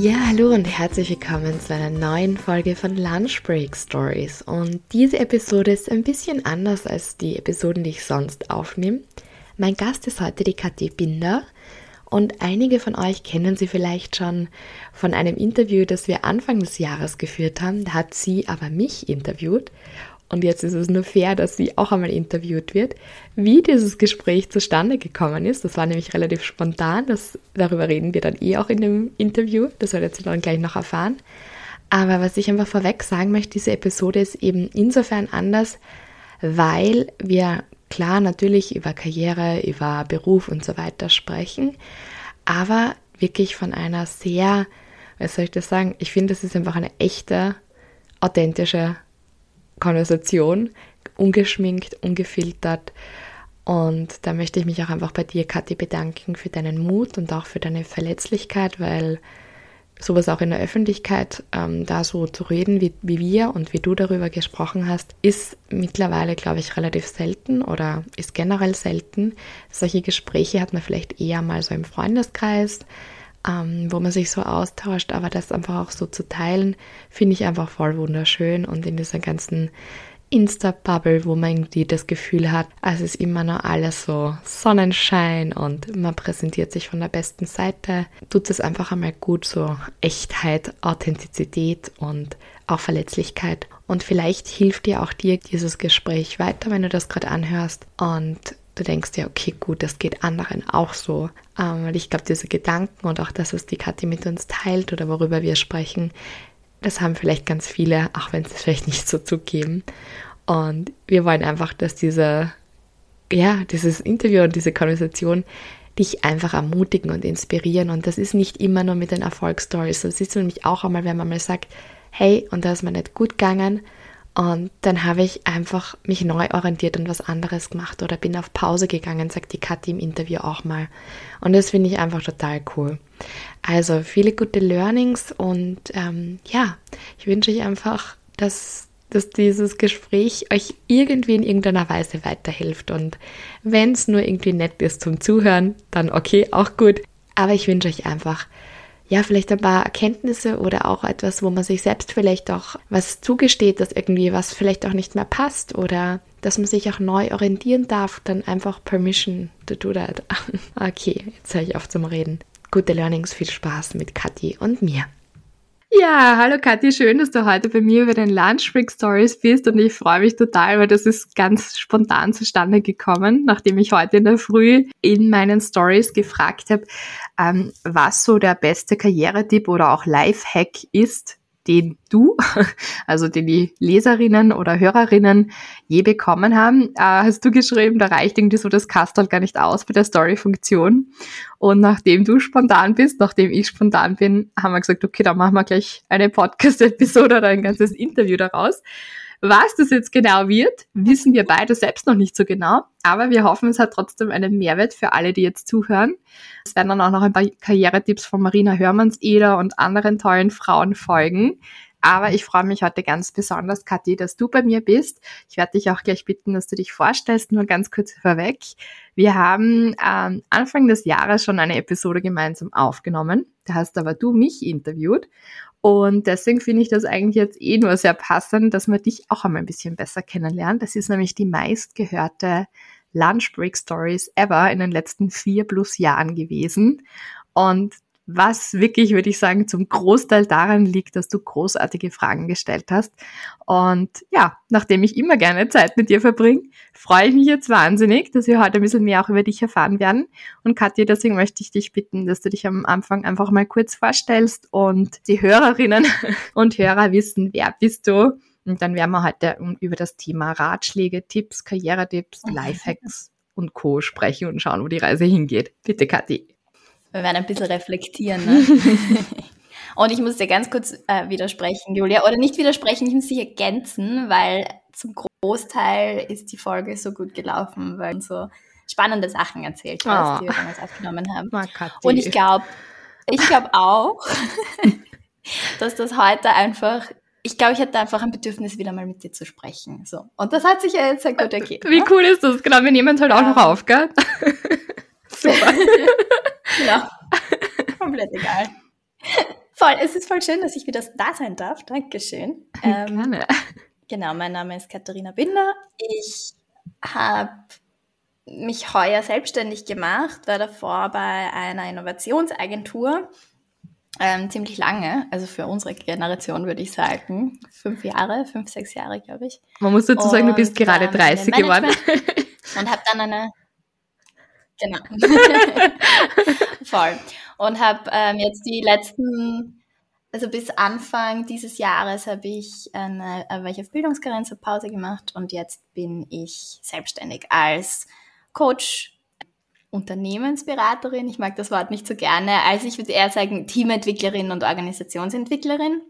Ja, hallo und herzlich willkommen zu einer neuen Folge von Lunch Break Stories. Und diese Episode ist ein bisschen anders als die Episoden, die ich sonst aufnehme. Mein Gast ist heute die Kathi Binder und einige von euch kennen sie vielleicht schon von einem Interview, das wir Anfang des Jahres geführt haben. Da hat sie aber mich interviewt und jetzt ist es nur fair, dass sie auch einmal interviewt wird, wie dieses Gespräch zustande gekommen ist. Das war nämlich relativ spontan. Das, darüber reden wir dann eh auch in dem Interview. Das werdet ihr dann gleich noch erfahren. Aber was ich einfach vorweg sagen möchte, diese Episode ist eben insofern anders, weil wir klar natürlich über Karriere, über Beruf und so weiter sprechen, aber wirklich von einer sehr, was soll ich das sagen? Ich finde, das ist einfach eine echte, authentische Konversation, ungeschminkt, ungefiltert. Und da möchte ich mich auch einfach bei dir, Kathi, bedanken für deinen Mut und auch für deine Verletzlichkeit, weil sowas auch in der Öffentlichkeit ähm, da so zu reden, wie, wie wir und wie du darüber gesprochen hast, ist mittlerweile, glaube ich, relativ selten oder ist generell selten. Solche Gespräche hat man vielleicht eher mal so im Freundeskreis, ähm, wo man sich so austauscht, aber das einfach auch so zu teilen, finde ich einfach voll wunderschön und in dieser ganzen Insta-Bubble, wo man irgendwie das Gefühl hat, es ist immer noch alles so Sonnenschein und man präsentiert sich von der besten Seite, tut es einfach einmal gut, so Echtheit, Authentizität und auch Verletzlichkeit. Und vielleicht hilft dir auch dir dieses Gespräch weiter, wenn du das gerade anhörst und du denkst ja, okay, gut, das geht anderen auch so. Ähm, weil ich glaube, diese Gedanken und auch das, was die Kathi mit uns teilt oder worüber wir sprechen, das haben vielleicht ganz viele, auch wenn sie es vielleicht nicht so zugeben. Und wir wollen einfach, dass diese, ja, dieses Interview und diese Konversation dich einfach ermutigen und inspirieren. Und das ist nicht immer nur mit den Erfolgsstories. Das ist nämlich auch einmal, wenn man mal sagt, hey, und da ist mir nicht gut gegangen, und dann habe ich einfach mich neu orientiert und was anderes gemacht oder bin auf Pause gegangen, sagt die Kathi im Interview auch mal. Und das finde ich einfach total cool. Also viele gute Learnings und ähm, ja, ich wünsche euch einfach, dass, dass dieses Gespräch euch irgendwie in irgendeiner Weise weiterhilft. Und wenn es nur irgendwie nett ist zum Zuhören, dann okay, auch gut. Aber ich wünsche euch einfach ja, vielleicht ein paar Erkenntnisse oder auch etwas, wo man sich selbst vielleicht auch was zugesteht, dass irgendwie was vielleicht auch nicht mehr passt oder dass man sich auch neu orientieren darf, dann einfach Permission to do that. okay, jetzt höre ich auf zum Reden. Gute Learnings, viel Spaß mit Kathi und mir. Ja, hallo Kathi, schön, dass du heute bei mir über den Lunch Break Stories bist und ich freue mich total, weil das ist ganz spontan zustande gekommen, nachdem ich heute in der Früh in meinen Stories gefragt habe, ähm, was so der beste Karrieretipp oder auch Lifehack ist, den du, also den die Leserinnen oder Hörerinnen je bekommen haben, äh, hast du geschrieben, da reicht irgendwie so das Kastel gar nicht aus bei der Story-Funktion. Und nachdem du spontan bist, nachdem ich spontan bin, haben wir gesagt, okay, dann machen wir gleich eine Podcast-Episode oder ein ganzes Interview daraus. Was das jetzt genau wird, wissen wir beide selbst noch nicht so genau, aber wir hoffen, es hat trotzdem einen Mehrwert für alle, die jetzt zuhören. Es werden dann auch noch ein paar Karrieretipps von Marina Hörmanns-Eder und anderen tollen Frauen folgen. Aber ich freue mich heute ganz besonders, Kathi, dass du bei mir bist. Ich werde dich auch gleich bitten, dass du dich vorstellst, nur ganz kurz vorweg. Wir haben ähm, Anfang des Jahres schon eine Episode gemeinsam aufgenommen. Da hast aber du mich interviewt. Und deswegen finde ich das eigentlich jetzt eh nur sehr passend, dass man dich auch einmal ein bisschen besser kennenlernt. Das ist nämlich die meistgehörte Lunch Break Stories ever in den letzten vier plus Jahren gewesen. Und was wirklich, würde ich sagen, zum Großteil daran liegt, dass du großartige Fragen gestellt hast. Und ja, nachdem ich immer gerne Zeit mit dir verbringe, freue ich mich jetzt wahnsinnig, dass wir heute ein bisschen mehr auch über dich erfahren werden. Und Katja, deswegen möchte ich dich bitten, dass du dich am Anfang einfach mal kurz vorstellst und die Hörerinnen und Hörer wissen, wer bist du. Und dann werden wir heute über das Thema Ratschläge, Tipps, Karrieretipps, Lifehacks und Co. sprechen und schauen, wo die Reise hingeht. Bitte, Kathi. Wir werden ein bisschen reflektieren. Ne? Und ich muss dir ganz kurz äh, widersprechen, Julia, oder nicht widersprechen, ich muss dich ergänzen, weil zum Großteil ist die Folge so gut gelaufen, weil du so spannende Sachen erzählt hast, oh. die wir damals aufgenommen haben. Und ich glaube, ich glaube auch, dass das heute einfach ich glaube, ich hatte einfach ein Bedürfnis, wieder mal mit dir zu sprechen. So. Und das hat sich ja jetzt sehr gut ergeben. Wie ne? cool ist das? Genau, wir nehmen es halt auch noch auf, gell? Super. Genau. Komplett egal. Voll, es ist voll schön, dass ich wieder da sein darf. Dankeschön. Ähm, Gerne. Genau, mein Name ist Katharina Binder. Ich habe mich heuer selbstständig gemacht, war davor bei einer Innovationsagentur ähm, ziemlich lange, also für unsere Generation würde ich sagen. Fünf Jahre, fünf, sechs Jahre, glaube ich. Man muss dazu sagen, du bist gerade 30 geworden. Und habe dann eine, Genau. Voll. Und habe ähm, jetzt die letzten, also bis Anfang dieses Jahres habe ich eine, äh, war ich auf Bildungskarenz, Pause gemacht und jetzt bin ich selbstständig als Coach, Unternehmensberaterin. Ich mag das Wort nicht so gerne. Also ich würde eher sagen Teamentwicklerin und Organisationsentwicklerin.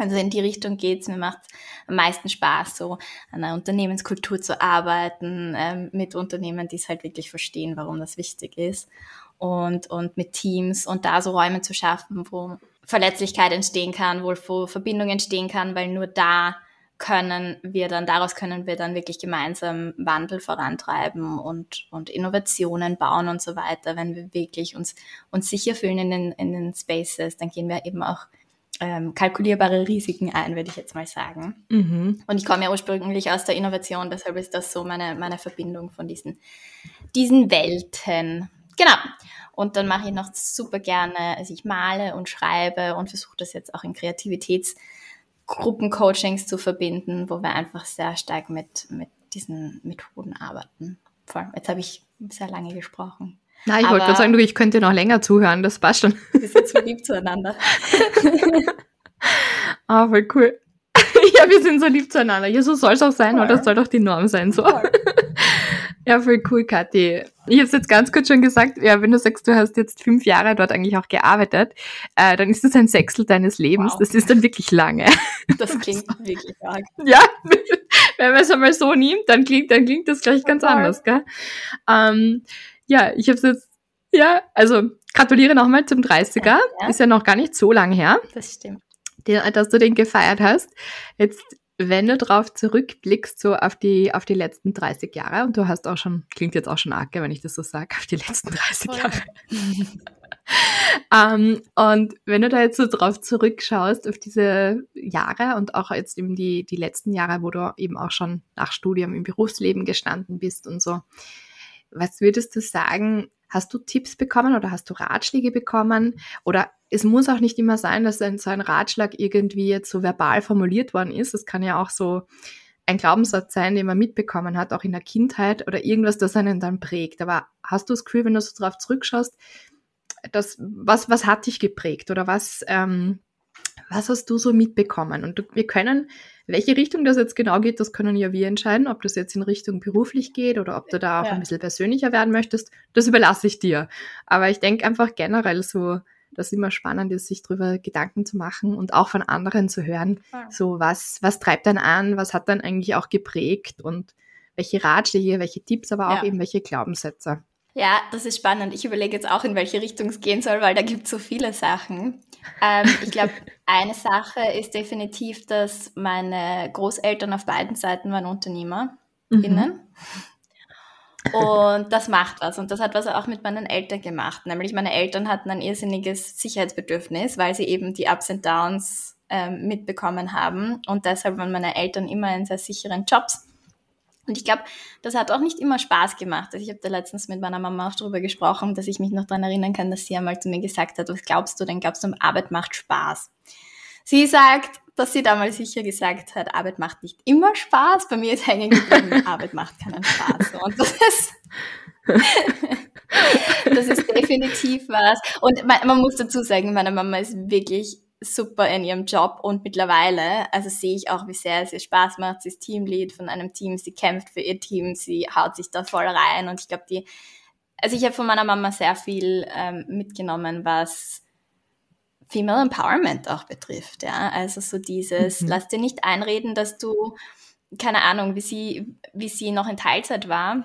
Also in die Richtung geht's. Mir macht am meisten Spaß, so an einer Unternehmenskultur zu arbeiten, ähm, mit Unternehmen, die es halt wirklich verstehen, warum das wichtig ist. Und, und mit Teams und da so Räume zu schaffen, wo Verletzlichkeit entstehen kann, wo, Verbindung entstehen kann, weil nur da können wir dann, daraus können wir dann wirklich gemeinsam Wandel vorantreiben und, und Innovationen bauen und so weiter. Wenn wir wirklich uns, uns sicher fühlen in den, in den Spaces, dann gehen wir eben auch ähm, kalkulierbare Risiken ein, würde ich jetzt mal sagen. Mhm. Und ich komme ja ursprünglich aus der Innovation, deshalb ist das so meine, meine Verbindung von diesen, diesen Welten. Genau. Und dann mache ich noch super gerne, also ich male und schreibe und versuche das jetzt auch in Kreativitätsgruppencoachings zu verbinden, wo wir einfach sehr stark mit, mit diesen Methoden arbeiten. Voll. Jetzt habe ich sehr lange gesprochen. Na, ich wollte gerade sagen, du, ich könnte noch länger zuhören, das passt schon. Wir sind so lieb zueinander. ah, voll cool. ja, wir sind so lieb zueinander. Ja, so soll es auch sein, voll. oder das soll doch die Norm sein, so. ja, voll cool, Kathi. Ich habe es jetzt ganz kurz schon gesagt, ja, wenn du sagst, du hast jetzt fünf Jahre dort eigentlich auch gearbeitet, äh, dann ist das ein Sechstel deines Lebens. Wow. Das ist dann wirklich lange. Das klingt wirklich arg. Ja, wenn man es einmal so nimmt, dann klingt, dann klingt das gleich ganz anders, gell? Ähm, ja, ich habe es jetzt, ja, also gratuliere nochmal zum 30er. Ja. Ist ja noch gar nicht so lang her. Das stimmt. dass du den gefeiert hast. Jetzt, wenn du drauf zurückblickst, so auf die, auf die letzten 30 Jahre, und du hast auch schon, klingt jetzt auch schon arg, wenn ich das so sage, auf die letzten 30 Jahre. um, ähm, und wenn du da jetzt so drauf zurückschaust, auf diese Jahre und auch jetzt eben die, die letzten Jahre, wo du eben auch schon nach Studium im Berufsleben gestanden bist und so, was würdest du sagen? Hast du Tipps bekommen oder hast du Ratschläge bekommen? Oder es muss auch nicht immer sein, dass ein, so ein Ratschlag irgendwie jetzt so verbal formuliert worden ist. Es kann ja auch so ein Glaubenssatz sein, den man mitbekommen hat, auch in der Kindheit oder irgendwas, das einen dann prägt. Aber hast du das Gefühl, wenn du so drauf zurückschaust, dass, was, was hat dich geprägt oder was, ähm, was hast du so mitbekommen? Und wir können welche Richtung das jetzt genau geht, das können ja wir entscheiden, ob das jetzt in Richtung beruflich geht oder ob du da auch ja. ein bisschen persönlicher werden möchtest. Das überlasse ich dir. Aber ich denke einfach generell so, dass es immer spannend ist, sich darüber Gedanken zu machen und auch von anderen zu hören. Ja. So, was, was treibt dann an? Was hat dann eigentlich auch geprägt? Und welche Ratschläge, welche Tipps, aber auch ja. eben welche Glaubenssätze. Ja, das ist spannend. Ich überlege jetzt auch, in welche Richtung es gehen soll, weil da gibt es so viele Sachen. Ähm, ich glaube, eine Sache ist definitiv, dass meine Großeltern auf beiden Seiten waren UnternehmerInnen. Mhm. Und das macht was. Und das hat was auch mit meinen Eltern gemacht. Nämlich meine Eltern hatten ein irrsinniges Sicherheitsbedürfnis, weil sie eben die Ups und Downs ähm, mitbekommen haben. Und deshalb waren meine Eltern immer in sehr sicheren Jobs Und ich glaube, das hat auch nicht immer Spaß gemacht. Also ich habe da letztens mit meiner Mama auch darüber gesprochen, dass ich mich noch daran erinnern kann, dass sie einmal zu mir gesagt hat, was glaubst du denn? Glaubst du, Arbeit macht Spaß? Sie sagt, dass sie damals sicher gesagt hat, Arbeit macht nicht immer Spaß. Bei mir ist hängen geblieben, Arbeit macht keinen Spaß. Und das ist, das ist definitiv was. Und man, man muss dazu sagen, meine Mama ist wirklich super in ihrem Job und mittlerweile, also sehe ich auch, wie sehr es ihr Spaß macht. Sie ist Teamlead von einem Team, sie kämpft für ihr Team, sie haut sich da voll rein und ich glaube, die, also ich habe von meiner Mama sehr viel ähm, mitgenommen, was Female Empowerment auch betrifft, ja. Also so dieses, mhm. lass dir nicht einreden, dass du, keine Ahnung, wie sie, wie sie noch in Teilzeit war,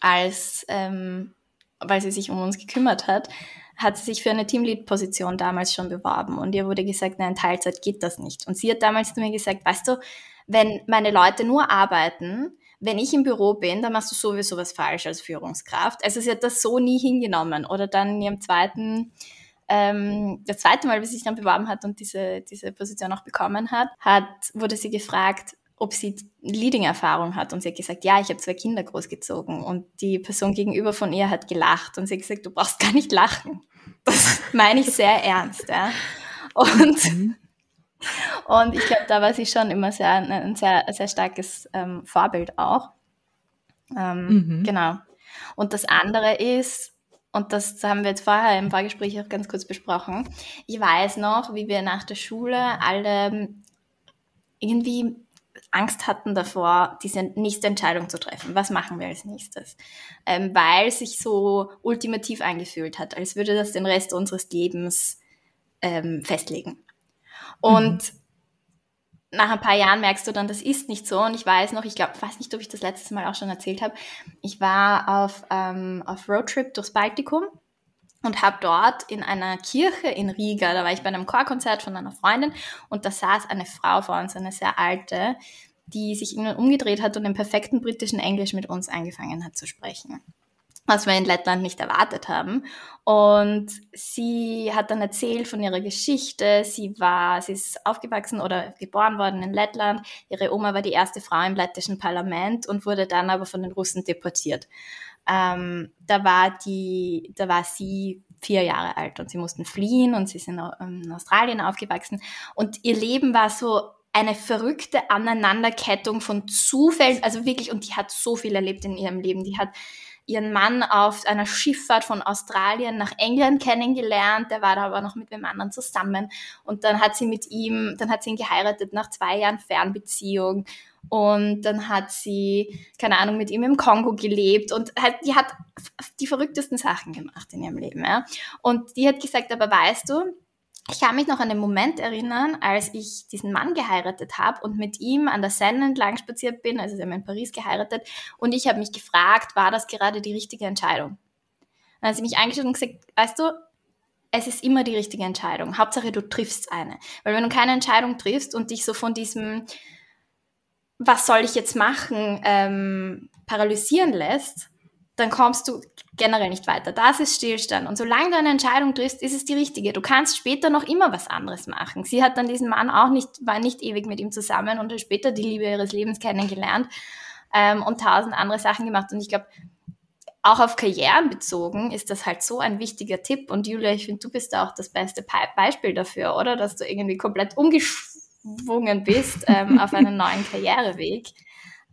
als, ähm, weil sie sich um uns gekümmert hat, hat sie sich für eine Teamlead-Position damals schon beworben und ihr wurde gesagt, nein, Teilzeit geht das nicht. Und sie hat damals zu mir gesagt, weißt du, wenn meine Leute nur arbeiten, wenn ich im Büro bin, dann machst du sowieso was falsch als Führungskraft. Also sie hat das so nie hingenommen. Oder dann in ihrem zweiten ähm, das zweite Mal, wie sie sich dann beworben hat und diese, diese Position auch bekommen hat, hat, wurde sie gefragt, ob sie Leading-Erfahrung hat. Und sie hat gesagt, ja, ich habe zwei Kinder großgezogen. Und die Person gegenüber von ihr hat gelacht. Und sie hat gesagt, du brauchst gar nicht lachen. Das meine ich sehr ernst. Ja. Und, mhm. und ich glaube, da war sie schon immer sehr, ein sehr, sehr starkes ähm, Vorbild auch. Ähm, mhm. Genau. Und das andere ist, und das haben wir jetzt vorher im Vorgespräch auch ganz kurz besprochen. Ich weiß noch, wie wir nach der Schule alle irgendwie Angst hatten davor, diese nächste Entscheidung zu treffen. Was machen wir als nächstes? Ähm, weil sich so ultimativ angefühlt hat, als würde das den Rest unseres Lebens ähm, festlegen. Und mhm nach ein paar Jahren merkst du dann, das ist nicht so. Und ich weiß noch, ich glaube, weiß nicht, ob ich das letztes Mal auch schon erzählt habe. Ich war auf, ähm, auf Roadtrip durchs Baltikum und habe dort in einer Kirche in Riga, da war ich bei einem Chorkonzert von einer Freundin und da saß eine Frau vor uns, eine sehr alte, die sich irgendwann umgedreht hat und im perfekten britischen Englisch mit uns angefangen hat zu sprechen was wir in Lettland nicht erwartet haben. Und sie hat dann erzählt von ihrer Geschichte. Sie war, sie ist aufgewachsen oder geboren worden in Lettland. Ihre Oma war die erste Frau im lettischen Parlament und wurde dann aber von den Russen deportiert. Ähm, da war die, da war sie vier Jahre alt und sie mussten fliehen und sie sind in Australien aufgewachsen. Und ihr Leben war so eine verrückte Aneinanderkettung von Zufällen, also wirklich, und die hat so viel erlebt in ihrem Leben. Die hat ihren Mann auf einer Schifffahrt von Australien nach England kennengelernt. Der war da aber noch mit dem anderen zusammen. Und dann hat sie mit ihm, dann hat sie ihn geheiratet nach zwei Jahren Fernbeziehung. Und dann hat sie, keine Ahnung, mit ihm im Kongo gelebt und halt, die hat die verrücktesten Sachen gemacht in ihrem Leben. Ja. Und die hat gesagt, aber weißt du, ich kann mich noch an den Moment erinnern, als ich diesen Mann geheiratet habe und mit ihm an der Seine entlang spaziert bin, also sie haben in Paris geheiratet, und ich habe mich gefragt, war das gerade die richtige Entscheidung? Dann hat sie mich eingestellt und gesagt, weißt du, es ist immer die richtige Entscheidung. Hauptsache, du triffst eine. Weil wenn du keine Entscheidung triffst und dich so von diesem, was soll ich jetzt machen, ähm, paralysieren lässt, dann kommst du generell nicht weiter. Das ist Stillstand. Und solange du eine Entscheidung triffst, ist es die richtige. Du kannst später noch immer was anderes machen. Sie hat dann diesen Mann auch nicht, war nicht ewig mit ihm zusammen und hat später die Liebe ihres Lebens kennengelernt ähm, und tausend andere Sachen gemacht. Und ich glaube, auch auf Karrieren bezogen ist das halt so ein wichtiger Tipp. Und Julia, ich finde, du bist da auch das beste Beispiel dafür, oder? Dass du irgendwie komplett umgeschwungen bist ähm, auf einen neuen Karriereweg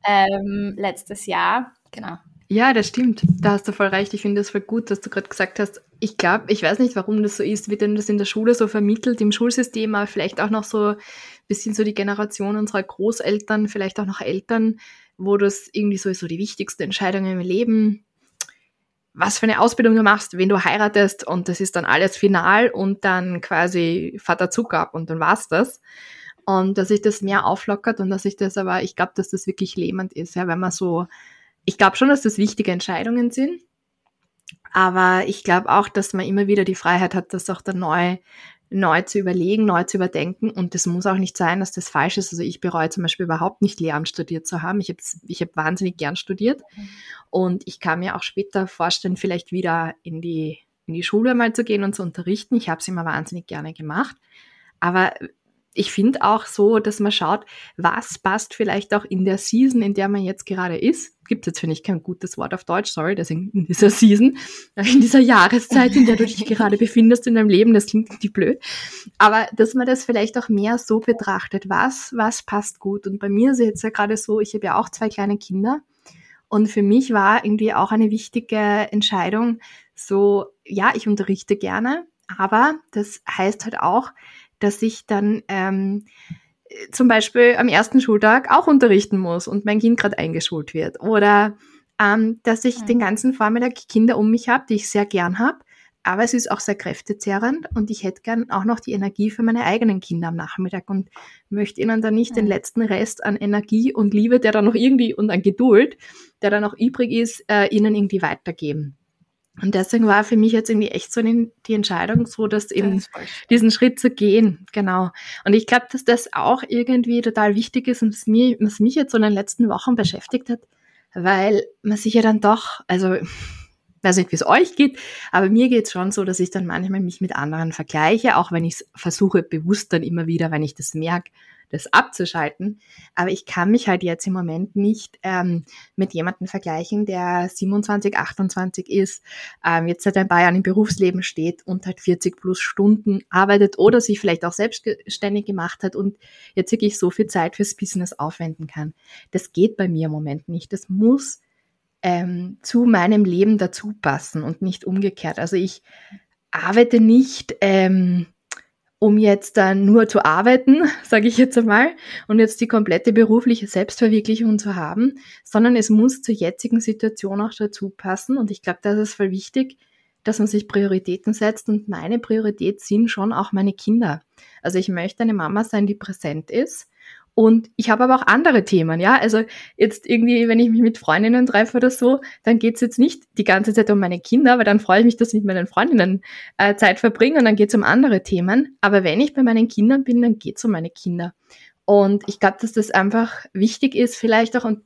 ähm, letztes Jahr. Genau. Ja, das stimmt. Da hast du voll recht. Ich finde es voll gut, dass du gerade gesagt hast. Ich glaube, ich weiß nicht, warum das so ist, wird denn das in der Schule so vermittelt, im Schulsystem, aber vielleicht auch noch so ein bisschen so die Generation unserer Großeltern, vielleicht auch noch Eltern, wo das irgendwie so ist, so die wichtigsten Entscheidungen im Leben. Was für eine Ausbildung du machst, wenn du heiratest und das ist dann alles final und dann quasi Vater Zucker ab und dann war's das. Und dass sich das mehr auflockert und dass sich das aber, ich glaube, dass das wirklich lähmend ist, ja, wenn man so ich glaube schon, dass das wichtige Entscheidungen sind. Aber ich glaube auch, dass man immer wieder die Freiheit hat, das auch dann neu, neu zu überlegen, neu zu überdenken. Und das muss auch nicht sein, dass das falsch ist. Also ich bereue zum Beispiel überhaupt nicht Lehramt studiert zu haben. Ich habe ich hab wahnsinnig gern studiert. Und ich kann mir auch später vorstellen, vielleicht wieder in die, in die Schule mal zu gehen und zu unterrichten. Ich habe es immer wahnsinnig gerne gemacht. Aber ich finde auch so, dass man schaut, was passt vielleicht auch in der Season, in der man jetzt gerade ist. Gibt jetzt, finde ich, kein gutes Wort auf Deutsch, sorry, deswegen in dieser Season, in dieser Jahreszeit, in der du dich gerade befindest in deinem Leben, das klingt nicht blöd. Aber dass man das vielleicht auch mehr so betrachtet, was, was passt gut. Und bei mir ist es jetzt ja gerade so, ich habe ja auch zwei kleine Kinder. Und für mich war irgendwie auch eine wichtige Entscheidung, so, ja, ich unterrichte gerne, aber das heißt halt auch, dass ich dann ähm, zum Beispiel am ersten Schultag auch unterrichten muss und mein Kind gerade eingeschult wird. Oder ähm, dass ich mhm. den ganzen Vormittag Kinder um mich habe, die ich sehr gern habe. Aber es ist auch sehr kräftezerrend und ich hätte gern auch noch die Energie für meine eigenen Kinder am Nachmittag und möchte ihnen dann nicht mhm. den letzten Rest an Energie und Liebe, der dann noch irgendwie und an Geduld, der dann noch übrig ist, äh, ihnen irgendwie weitergeben. Und deswegen war für mich jetzt irgendwie echt so die Entscheidung, so dass eben das diesen Schritt zu gehen, genau. Und ich glaube, dass das auch irgendwie total wichtig ist und was, mir, was mich jetzt so in den letzten Wochen beschäftigt hat, weil man sich ja dann doch, also weiß nicht, wie es euch geht, aber mir geht es schon so, dass ich dann manchmal mich mit anderen vergleiche, auch wenn ich es versuche bewusst dann immer wieder, wenn ich das merke, das abzuschalten. Aber ich kann mich halt jetzt im Moment nicht ähm, mit jemandem vergleichen, der 27, 28 ist, ähm, jetzt seit ein paar Jahren im Berufsleben steht und halt 40 plus Stunden arbeitet oder sich vielleicht auch selbstständig gemacht hat und jetzt wirklich so viel Zeit fürs Business aufwenden kann. Das geht bei mir im Moment nicht. Das muss ähm, zu meinem Leben dazu passen und nicht umgekehrt. Also ich arbeite nicht ähm, um jetzt dann nur zu arbeiten, sage ich jetzt einmal, und jetzt die komplette berufliche Selbstverwirklichung zu haben, sondern es muss zur jetzigen Situation auch dazu passen. Und ich glaube, das ist voll wichtig, dass man sich Prioritäten setzt. Und meine Priorität sind schon auch meine Kinder. Also ich möchte eine Mama sein, die präsent ist und ich habe aber auch andere Themen, ja. Also jetzt irgendwie, wenn ich mich mit Freundinnen treffe oder so, dann geht's jetzt nicht die ganze Zeit um meine Kinder, weil dann freue ich mich, dass ich mit meinen Freundinnen äh, Zeit verbringe und dann geht's um andere Themen. Aber wenn ich bei meinen Kindern bin, dann geht's um meine Kinder. Und ich glaube, dass das einfach wichtig ist, vielleicht auch, und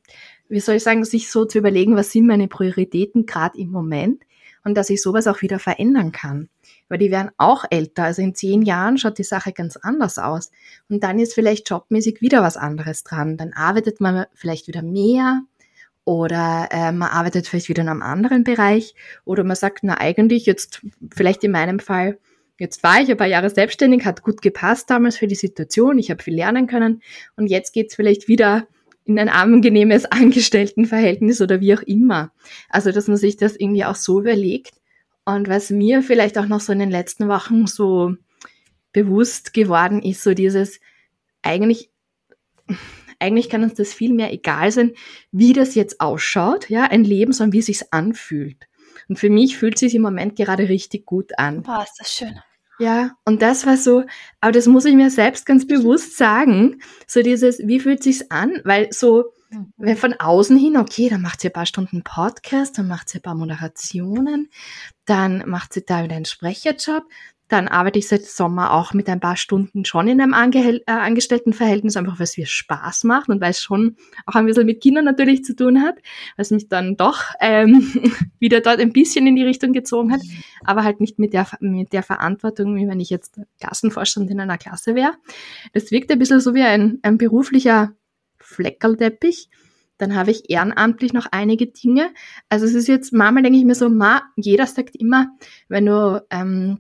wie soll ich sagen, sich so zu überlegen, was sind meine Prioritäten gerade im Moment und dass ich sowas auch wieder verändern kann weil die werden auch älter. Also in zehn Jahren schaut die Sache ganz anders aus. Und dann ist vielleicht jobmäßig wieder was anderes dran. Dann arbeitet man vielleicht wieder mehr oder äh, man arbeitet vielleicht wieder in einem anderen Bereich oder man sagt, na eigentlich jetzt vielleicht in meinem Fall, jetzt war ich ein paar Jahre selbstständig, hat gut gepasst damals für die Situation, ich habe viel lernen können und jetzt geht's vielleicht wieder in ein angenehmes Angestelltenverhältnis oder wie auch immer. Also, dass man sich das irgendwie auch so überlegt, und was mir vielleicht auch noch so in den letzten Wochen so bewusst geworden ist, so dieses eigentlich, eigentlich kann uns das viel mehr egal sein, wie das jetzt ausschaut, ja, ein Leben, sondern wie es sich anfühlt. Und für mich fühlt es sich im Moment gerade richtig gut an. Boah, ist das schön. Ja, und das war so, aber das muss ich mir selbst ganz bewusst sagen, so dieses, wie fühlt sich's an? Weil so, wenn von außen hin, okay, dann macht sie ein paar Stunden Podcast, dann macht sie ein paar Moderationen, dann macht sie da wieder einen Sprecherjob, dann arbeite ich seit Sommer auch mit ein paar Stunden schon in einem Ange äh, Angestelltenverhältnis, einfach weil es mir Spaß macht und weil es schon auch ein bisschen mit Kindern natürlich zu tun hat, was mich dann doch ähm, wieder dort ein bisschen in die Richtung gezogen hat, aber halt nicht mit der, mit der Verantwortung, wie wenn ich jetzt Klassenvorstand in einer Klasse wäre. Das wirkt ein bisschen so wie ein, ein beruflicher Fleckerlteppich. Dann habe ich ehrenamtlich noch einige Dinge. Also es ist jetzt, manchmal denke ich mir so, ma, jeder sagt immer, wenn du ähm,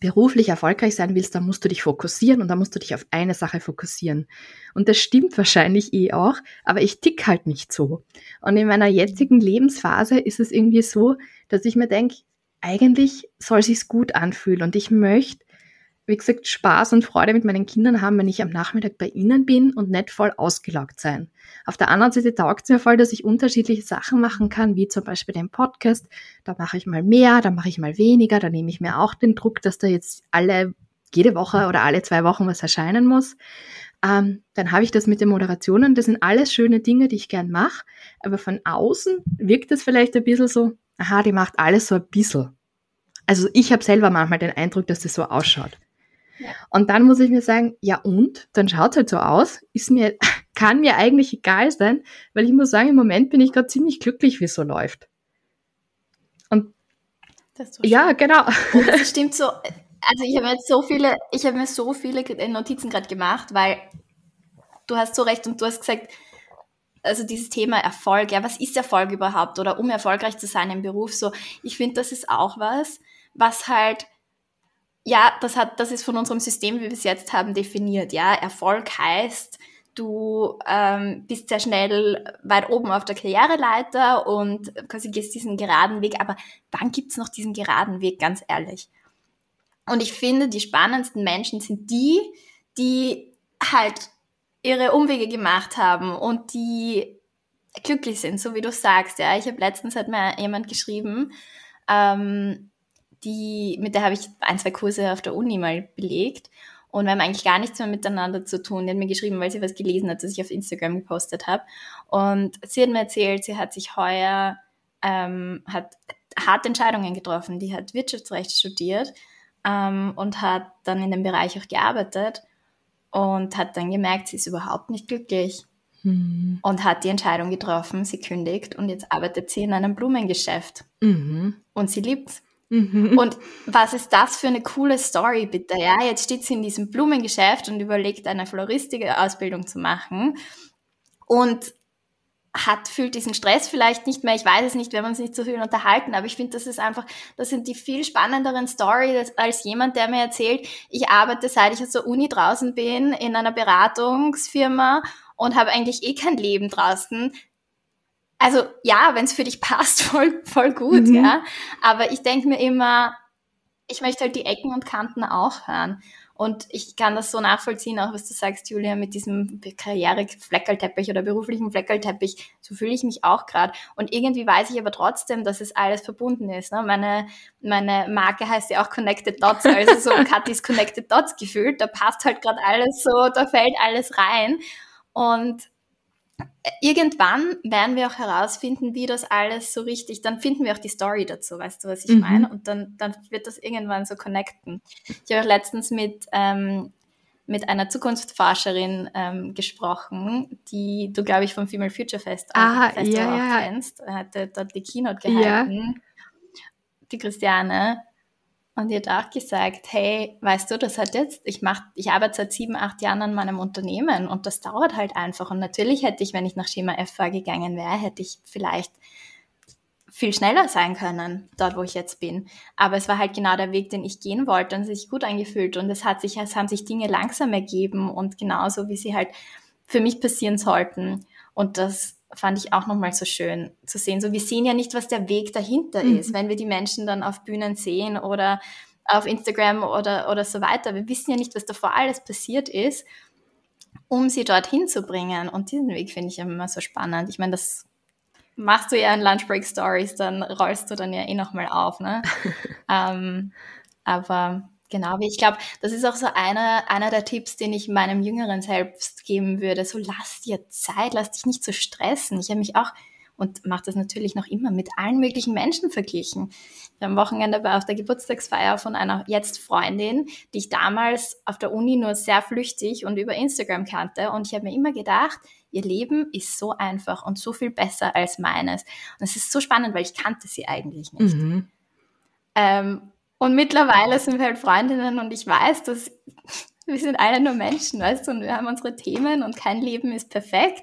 beruflich erfolgreich sein willst, dann musst du dich fokussieren und dann musst du dich auf eine Sache fokussieren. Und das stimmt wahrscheinlich eh auch, aber ich tick halt nicht so. Und in meiner jetzigen Lebensphase ist es irgendwie so, dass ich mir denke, eigentlich soll sich's gut anfühlen und ich möchte wie gesagt, Spaß und Freude mit meinen Kindern haben, wenn ich am Nachmittag bei ihnen bin und nicht voll ausgelaugt sein. Auf der anderen Seite taugt es mir voll, dass ich unterschiedliche Sachen machen kann, wie zum Beispiel den Podcast. Da mache ich mal mehr, da mache ich mal weniger, da nehme ich mir auch den Druck, dass da jetzt alle, jede Woche oder alle zwei Wochen was erscheinen muss. Ähm, dann habe ich das mit den Moderationen. Das sind alles schöne Dinge, die ich gern mache. Aber von außen wirkt es vielleicht ein bisschen so, aha, die macht alles so ein bisschen. Also ich habe selber manchmal den Eindruck, dass das so ausschaut. Und dann muss ich mir sagen, ja und? Dann schaut es halt so aus. Ist mir, kann mir eigentlich egal sein, weil ich muss sagen, im Moment bin ich gerade ziemlich glücklich, wie es so läuft. Und so ja, genau. Und das stimmt so. also ich habe jetzt so viele, ich habe mir so viele Notizen gerade gemacht, weil du hast so recht und du hast gesagt, also dieses Thema Erfolg, ja, was ist Erfolg überhaupt oder um erfolgreich zu sein im Beruf, so, ich finde, das ist auch was, was halt, ja, das hat, das ist von unserem System, wie wir es jetzt haben, definiert, ja, Erfolg heißt, du ähm, bist sehr schnell weit oben auf der Karriereleiter und quasi gehst diesen geraden Weg, aber wann gibt's noch diesen geraden Weg, ganz ehrlich? Und ich finde, die spannendsten Menschen sind die, die halt ihre Umwege gemacht haben und die glücklich sind, so wie du sagst. Ja, ich habe letztens hat mir jemand geschrieben, ähm, die, mit der habe ich ein, zwei Kurse auf der Uni mal belegt. Und wir haben eigentlich gar nichts mehr miteinander zu tun. Die hat mir geschrieben, weil sie was gelesen hat, das ich auf Instagram gepostet habe. Und sie hat mir erzählt, sie hat sich heuer, ähm, hat harte Entscheidungen getroffen. Die hat Wirtschaftsrecht studiert ähm, und hat dann in dem Bereich auch gearbeitet und hat dann gemerkt, sie ist überhaupt nicht glücklich mhm. und hat die Entscheidung getroffen, sie kündigt und jetzt arbeitet sie in einem Blumengeschäft mhm. und sie liebt's. Mhm. Und was ist das für eine coole Story, bitte? Ja, jetzt steht sie in diesem Blumengeschäft und überlegt, eine Floristik-Ausbildung zu machen und hat, fühlt diesen Stress vielleicht nicht mehr. Ich weiß es nicht, wenn wir uns nicht so viel unterhalten, aber ich finde, das ist einfach, das sind die viel spannenderen Stories als jemand, der mir erzählt, ich arbeite, seit ich aus der Uni draußen bin, in einer Beratungsfirma und habe eigentlich eh kein Leben draußen. Also ja, wenn es für dich passt, voll, voll gut, mhm. ja. Aber ich denke mir immer, ich möchte halt die Ecken und Kanten auch hören. Und ich kann das so nachvollziehen, auch was du sagst, Julia, mit diesem Karriere-Fleckerlteppich oder beruflichen Fleckerlteppich. So fühle ich mich auch gerade. Und irgendwie weiß ich aber trotzdem, dass es alles verbunden ist. Ne? Meine, meine Marke heißt ja auch Connected Dots, also so Katis Connected Dots gefühlt. Da passt halt gerade alles so, da fällt alles rein. Und irgendwann werden wir auch herausfinden, wie das alles so richtig, dann finden wir auch die Story dazu, weißt du, was ich mhm. meine? Und dann, dann wird das irgendwann so connecten. Ich habe auch letztens mit, ähm, mit einer Zukunftsforscherin ähm, gesprochen, die du, glaube ich, vom Female Future Fest ah, Festival ja, auch ja. kennst. Er hatte dort die Keynote gehalten. Ja. Die Christiane. Und die hat auch gesagt, hey, weißt du, das hat jetzt, ich mach, ich arbeite seit sieben, acht Jahren an meinem Unternehmen und das dauert halt einfach. Und natürlich hätte ich, wenn ich nach Schema F vorgegangen wäre, hätte ich vielleicht viel schneller sein können, dort wo ich jetzt bin. Aber es war halt genau der Weg, den ich gehen wollte und sich gut angefühlt und es hat sich, es haben sich Dinge langsam ergeben und genauso, wie sie halt für mich passieren sollten. Und das fand ich auch nochmal so schön zu sehen. So, wir sehen ja nicht, was der Weg dahinter mhm. ist, wenn wir die Menschen dann auf Bühnen sehen oder auf Instagram oder, oder so weiter. Wir wissen ja nicht, was davor alles passiert ist, um sie dorthin zu bringen. Und diesen Weg finde ich immer so spannend. Ich meine, das machst du ja in Lunchbreak Stories, dann rollst du dann ja eh nochmal auf. Ne? ähm, aber Genau, ich glaube, das ist auch so einer, einer der Tipps, den ich meinem Jüngeren selbst geben würde. So lass dir Zeit, lass dich nicht so stressen. Ich habe mich auch und mache das natürlich noch immer mit allen möglichen Menschen verglichen. Ich am Wochenende war auf der Geburtstagsfeier von einer jetzt Freundin, die ich damals auf der Uni nur sehr flüchtig und über Instagram kannte. Und ich habe mir immer gedacht, ihr Leben ist so einfach und so viel besser als meines. Und es ist so spannend, weil ich kannte sie eigentlich nicht. Mhm. Ähm, und mittlerweile sind wir halt Freundinnen und ich weiß, dass wir sind alle nur Menschen, weißt du, und wir haben unsere Themen und kein Leben ist perfekt.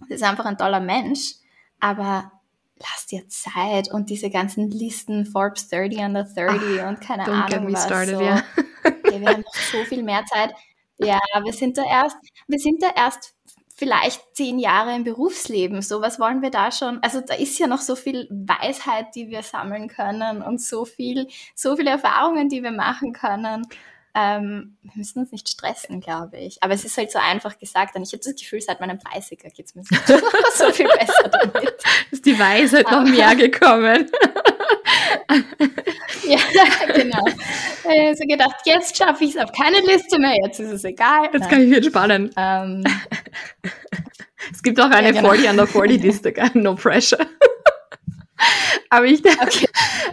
Das ist einfach ein toller Mensch, aber lass dir Zeit und diese ganzen Listen, Forbes 30 under 30 Ach, und keine Ahnung was. Started, so. yeah. okay, wir haben noch so viel mehr Zeit. Ja, wir sind da erst, wir sind da erst vielleicht zehn Jahre im Berufsleben. So, was wollen wir da schon? Also da ist ja noch so viel Weisheit, die wir sammeln können und so viel, so viele Erfahrungen, die wir machen können. Ähm, wir müssen uns nicht stressen, glaube ich. Aber es ist halt so einfach gesagt. Und ich habe das Gefühl, seit meinem 30er geht es mir so viel besser damit. Ist die Weisheit noch mehr gekommen. Ja, genau. Ich habe so gedacht, jetzt schaffe ich es auf keine Liste mehr, jetzt ist es egal. Jetzt kann ich wieder spannen. Ähm, es gibt auch eine ja, genau. 40 under 40 Liste, no pressure. aber ich, okay.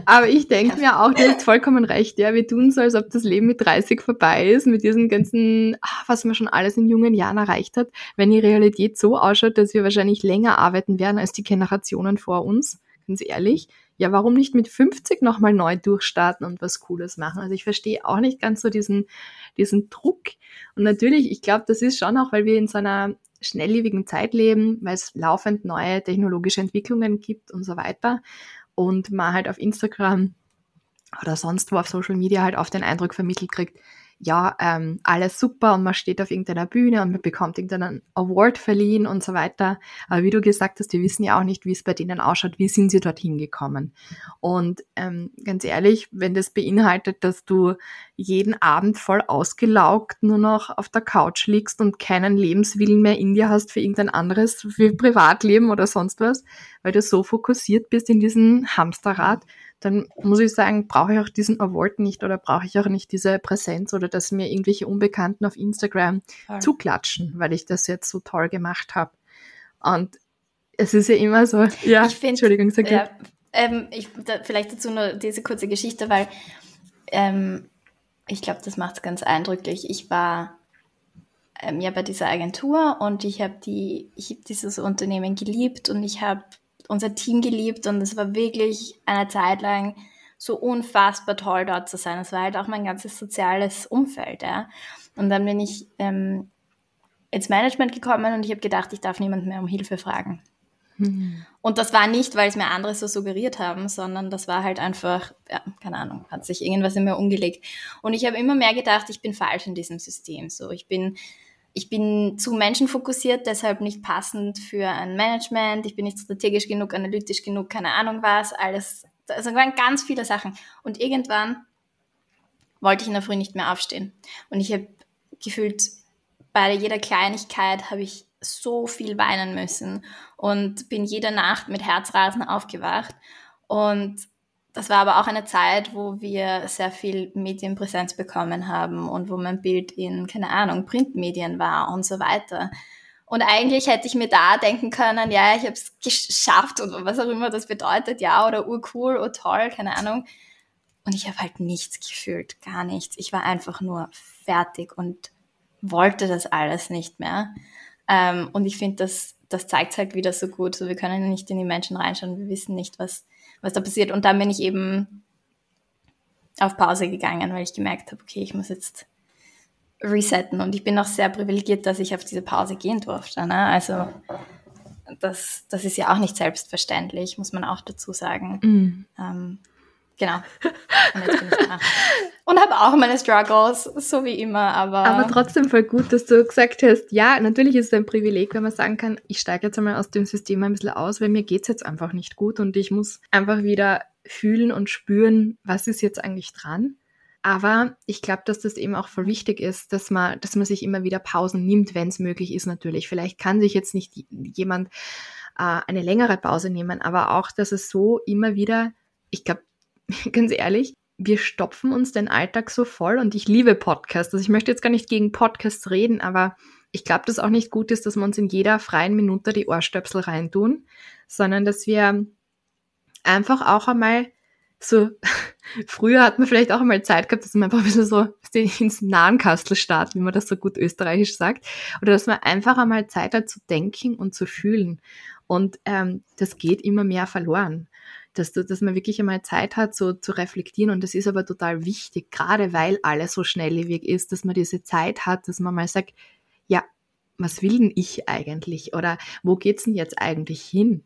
aber ich denke mir auch, du hast vollkommen recht, ja, wir tun so, als ob das Leben mit 30 vorbei ist, mit diesem ganzen, ach, was man schon alles in jungen Jahren erreicht hat, wenn die Realität so ausschaut, dass wir wahrscheinlich länger arbeiten werden als die Generationen vor uns ganz ehrlich, ja, warum nicht mit 50 nochmal neu durchstarten und was Cooles machen? Also ich verstehe auch nicht ganz so diesen, diesen Druck. Und natürlich, ich glaube, das ist schon auch, weil wir in so einer schnelllebigen Zeit leben, weil es laufend neue technologische Entwicklungen gibt und so weiter. Und man halt auf Instagram oder sonst wo auf Social Media halt auf den Eindruck vermittelt kriegt, ja, ähm, alles super und man steht auf irgendeiner Bühne und man bekommt irgendeinen Award verliehen und so weiter. Aber wie du gesagt hast, wir wissen ja auch nicht, wie es bei denen ausschaut, wie sind sie dorthin gekommen. Und ähm, ganz ehrlich, wenn das beinhaltet, dass du jeden Abend voll ausgelaugt nur noch auf der Couch liegst und keinen Lebenswillen mehr in dir hast für irgendein anderes, für Privatleben oder sonst was, weil du so fokussiert bist in diesem Hamsterrad, dann muss ich sagen, brauche ich auch diesen Award nicht oder brauche ich auch nicht diese Präsenz oder dass mir irgendwelche Unbekannten auf Instagram Voll. zuklatschen, weil ich das jetzt so toll gemacht habe. Und es ist ja immer so, ja, ich find, Entschuldigung, sag ja, ähm, ich, da, vielleicht dazu nur diese kurze Geschichte, weil ähm, ich glaube, das macht es ganz eindrücklich. Ich war ähm, ja bei dieser Agentur und ich habe die, ich habe dieses Unternehmen geliebt und ich habe unser Team geliebt und es war wirklich eine Zeit lang so unfassbar toll dort zu sein. Es war halt auch mein ganzes soziales Umfeld. Ja. Und dann bin ich ähm, ins Management gekommen und ich habe gedacht, ich darf niemand mehr um Hilfe fragen. Mhm. Und das war nicht, weil es mir andere so suggeriert haben, sondern das war halt einfach, ja, keine Ahnung, hat sich irgendwas in mir umgelegt. Und ich habe immer mehr gedacht, ich bin falsch in diesem System. So, ich bin ich bin zu menschenfokussiert, deshalb nicht passend für ein Management. Ich bin nicht strategisch genug, analytisch genug, keine Ahnung was, alles. Also waren ganz viele Sachen. Und irgendwann wollte ich in der Früh nicht mehr aufstehen. Und ich habe gefühlt, bei jeder Kleinigkeit habe ich so viel weinen müssen und bin jede Nacht mit Herzrasen aufgewacht. Und das war aber auch eine Zeit, wo wir sehr viel Medienpräsenz bekommen haben und wo mein Bild in, keine Ahnung, Printmedien war und so weiter. Und eigentlich hätte ich mir da denken können, ja, ich habe es geschafft und was auch immer das bedeutet, ja, oder urcool, oh toll, keine Ahnung. Und ich habe halt nichts gefühlt, gar nichts. Ich war einfach nur fertig und wollte das alles nicht mehr. Ähm, und ich finde, das, das zeigt halt wieder so gut. So, wir können nicht in die Menschen reinschauen, wir wissen nicht, was, was da passiert. Und dann bin ich eben auf Pause gegangen, weil ich gemerkt habe, okay, ich muss jetzt resetten. Und ich bin auch sehr privilegiert, dass ich auf diese Pause gehen durfte. Ne? Also das, das ist ja auch nicht selbstverständlich, muss man auch dazu sagen. Mm. Ähm, Genau. Und. Und habe auch meine Struggles, so wie immer, aber. Aber trotzdem voll gut, dass du gesagt hast, ja, natürlich ist es ein Privileg, wenn man sagen kann, ich steige jetzt einmal aus dem System ein bisschen aus, weil mir geht's jetzt einfach nicht gut und ich muss einfach wieder fühlen und spüren, was ist jetzt eigentlich dran. Aber ich glaube, dass das eben auch voll wichtig ist, dass man, dass man sich immer wieder Pausen nimmt, wenn es möglich ist natürlich. Vielleicht kann sich jetzt nicht jemand äh, eine längere Pause nehmen, aber auch, dass es so immer wieder, ich glaube, ganz ehrlich, wir stopfen uns den Alltag so voll und ich liebe Podcasts. Also ich möchte jetzt gar nicht gegen Podcasts reden, aber ich glaube, dass auch nicht gut ist, dass wir uns in jeder freien Minute die Ohrstöpsel reintun, sondern dass wir einfach auch einmal so, früher hat man vielleicht auch einmal Zeit gehabt, dass man einfach ein bisschen so ins Nahenkastel startet, wie man das so gut österreichisch sagt, oder dass man einfach einmal Zeit hat zu denken und zu fühlen. Und ähm, das geht immer mehr verloren dass, dass man wirklich einmal Zeit hat, so zu reflektieren. Und das ist aber total wichtig, gerade weil alles so schnelllebig ist, dass man diese Zeit hat, dass man mal sagt, ja, was will denn ich eigentlich? Oder wo geht's denn jetzt eigentlich hin?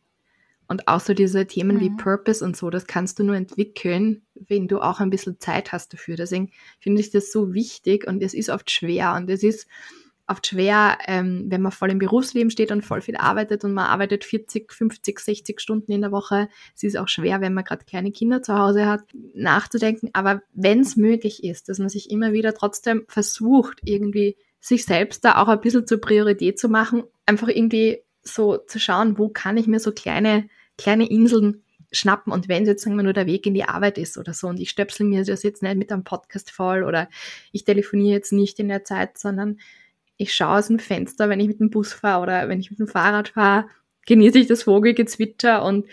Und auch so diese Themen mhm. wie Purpose und so, das kannst du nur entwickeln, wenn du auch ein bisschen Zeit hast dafür. Deswegen finde ich das so wichtig und es ist oft schwer und es ist, oft schwer, ähm, wenn man voll im Berufsleben steht und voll viel arbeitet und man arbeitet 40, 50, 60 Stunden in der Woche. Es ist auch schwer, wenn man gerade kleine Kinder zu Hause hat, nachzudenken. Aber wenn es möglich ist, dass man sich immer wieder trotzdem versucht, irgendwie sich selbst da auch ein bisschen zur Priorität zu machen, einfach irgendwie so zu schauen, wo kann ich mir so kleine, kleine Inseln schnappen und wenn es jetzt sagen wir nur der Weg in die Arbeit ist oder so und ich stöpsel mir das jetzt nicht mit einem Podcast voll oder ich telefoniere jetzt nicht in der Zeit, sondern ich schaue aus dem Fenster, wenn ich mit dem Bus fahre oder wenn ich mit dem Fahrrad fahre, genieße ich das Vogelgezwitscher und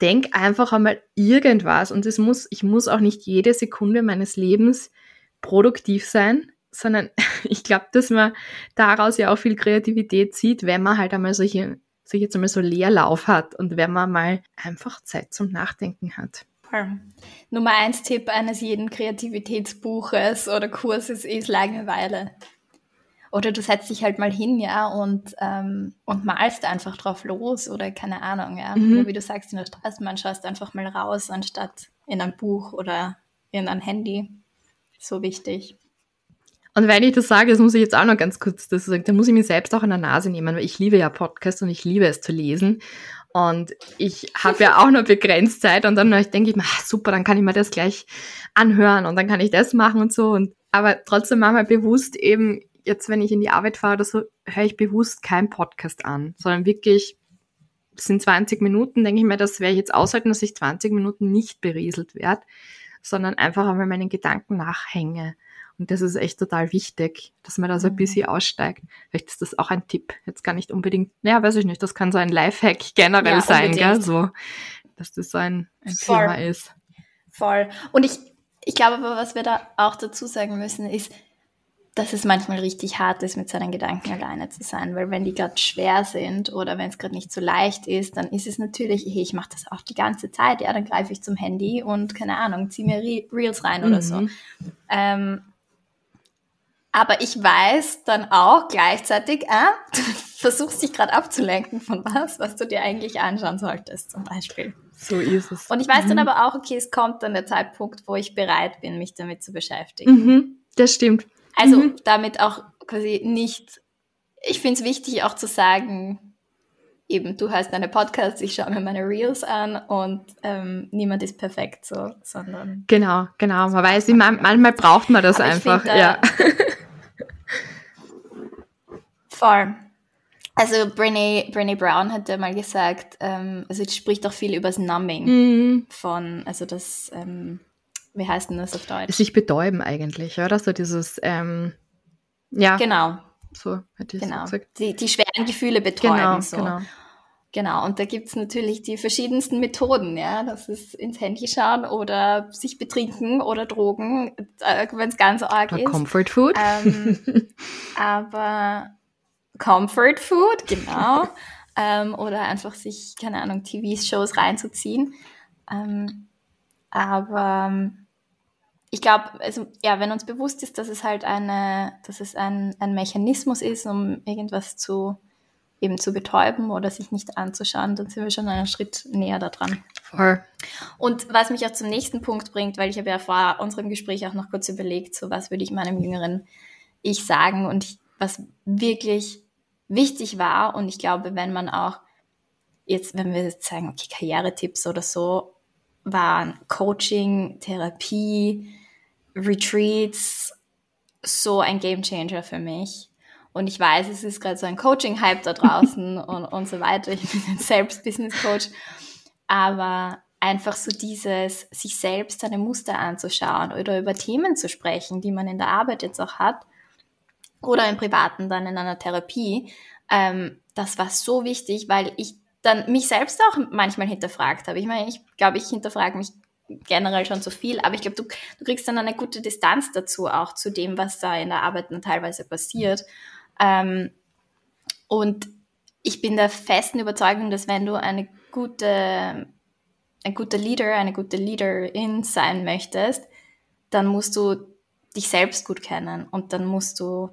denk einfach einmal irgendwas. Und es muss, ich muss auch nicht jede Sekunde meines Lebens produktiv sein, sondern ich glaube, dass man daraus ja auch viel Kreativität sieht, wenn man halt einmal solche, so jetzt einmal so Leerlauf hat und wenn man mal einfach Zeit zum Nachdenken hat. Nummer eins Tipp eines jeden Kreativitätsbuches oder Kurses ist Langeweile. Oder du setzt dich halt mal hin, ja, und, ähm, und malst einfach drauf los oder keine Ahnung, ja. Mhm. Oder wie du sagst, in der Straßenbahn schaust einfach mal raus, anstatt in ein Buch oder in ein Handy. So wichtig. Und wenn ich das sage, das muss ich jetzt auch noch ganz kurz das sagen, da muss ich mir selbst auch an der Nase nehmen, weil ich liebe ja Podcasts und ich liebe es zu lesen. Und ich habe ja auch nur begrenzt Zeit und dann denke ich mir, ah, super, dann kann ich mir das gleich anhören und dann kann ich das machen und so. Und aber trotzdem manchmal bewusst eben, jetzt wenn ich in die Arbeit fahre oder so, höre ich bewusst keinen Podcast an, sondern wirklich, sind 20 Minuten, denke ich mir, das werde ich jetzt aushalten, dass ich 20 Minuten nicht berieselt werde, sondern einfach einmal meinen Gedanken nachhänge. Und das ist echt total wichtig, dass man da so ein mhm. bisschen aussteigt. Vielleicht ist das auch ein Tipp. Jetzt gar nicht unbedingt, ja, weiß ich nicht, das kann so ein Lifehack generell ja, sein, gell? So, dass das so ein, ein Thema ist. Voll. Und ich, ich glaube aber, was wir da auch dazu sagen müssen, ist, dass es manchmal richtig hart ist, mit seinen Gedanken alleine zu sein, weil wenn die gerade schwer sind oder wenn es gerade nicht so leicht ist, dann ist es natürlich, hey, ich mache das auch die ganze Zeit, ja, dann greife ich zum Handy und keine Ahnung, ziehe mir Re Reels rein mhm. oder so. Mhm. Ähm, aber ich weiß dann auch gleichzeitig, äh, du versuchst dich gerade abzulenken von was, was du dir eigentlich anschauen solltest, zum Beispiel. So ist es. Und ich weiß mhm. dann aber auch, okay, es kommt dann der Zeitpunkt, wo ich bereit bin, mich damit zu beschäftigen. Mhm, das stimmt. Also mhm. damit auch quasi nicht, ich finde es wichtig auch zu sagen, eben, du hörst deine Podcasts, ich schaue mir meine Reels an und ähm, niemand ist perfekt so, sondern. Genau, genau. Man weiß, manchmal braucht man das einfach. Find, ja. Voll. Also Brené, Brené Brown hat ja mal gesagt, ähm, also es spricht auch viel über das Numbing mhm. von, also das, ähm, wie heißt denn das auf Deutsch? Sich betäuben eigentlich, oder? So dieses, ähm, ja. Genau. So hätte ich genau. gesagt. Die, die schweren Gefühle betäuben. Genau, so. genau. Genau, und da gibt es natürlich die verschiedensten Methoden, ja. Das ist ins Handy schauen oder sich betrinken oder Drogen, äh, wenn es ganz arg oder ist. Comfort Food. Ähm, aber Comfort Food, genau. ähm, oder einfach sich, keine Ahnung, TV-Shows reinzuziehen. Ähm, aber ähm, ich glaube, also, ja, wenn uns bewusst ist, dass es halt eine, dass es ein, ein Mechanismus ist, um irgendwas zu eben zu betäuben oder sich nicht anzuschauen, dann sind wir schon einen Schritt näher daran. Voll. Und was mich auch zum nächsten Punkt bringt, weil ich habe ja vor unserem Gespräch auch noch kurz überlegt, so was würde ich meinem jüngeren Ich sagen und ich, was wirklich wichtig war und ich glaube, wenn man auch jetzt, wenn wir jetzt sagen, okay, Karrieretipps oder so, waren Coaching, Therapie, Retreats so ein Gamechanger für mich und ich weiß, es ist gerade so ein Coaching-Hype da draußen und, und so weiter. Ich bin ein Selbst-Business-Coach. Aber einfach so dieses, sich selbst seine Muster anzuschauen oder über Themen zu sprechen, die man in der Arbeit jetzt auch hat oder im Privaten dann in einer Therapie, ähm, das war so wichtig, weil ich dann mich selbst auch manchmal hinterfragt habe. Ich meine, ich glaube, ich hinterfrage mich generell schon zu viel, aber ich glaube, du, du kriegst dann eine gute Distanz dazu auch zu dem, was da in der Arbeit dann teilweise passiert. Ähm, und ich bin der festen Überzeugung, dass wenn du eine gute, ein guter Leader, eine gute Leaderin sein möchtest, dann musst du dich selbst gut kennen und dann musst du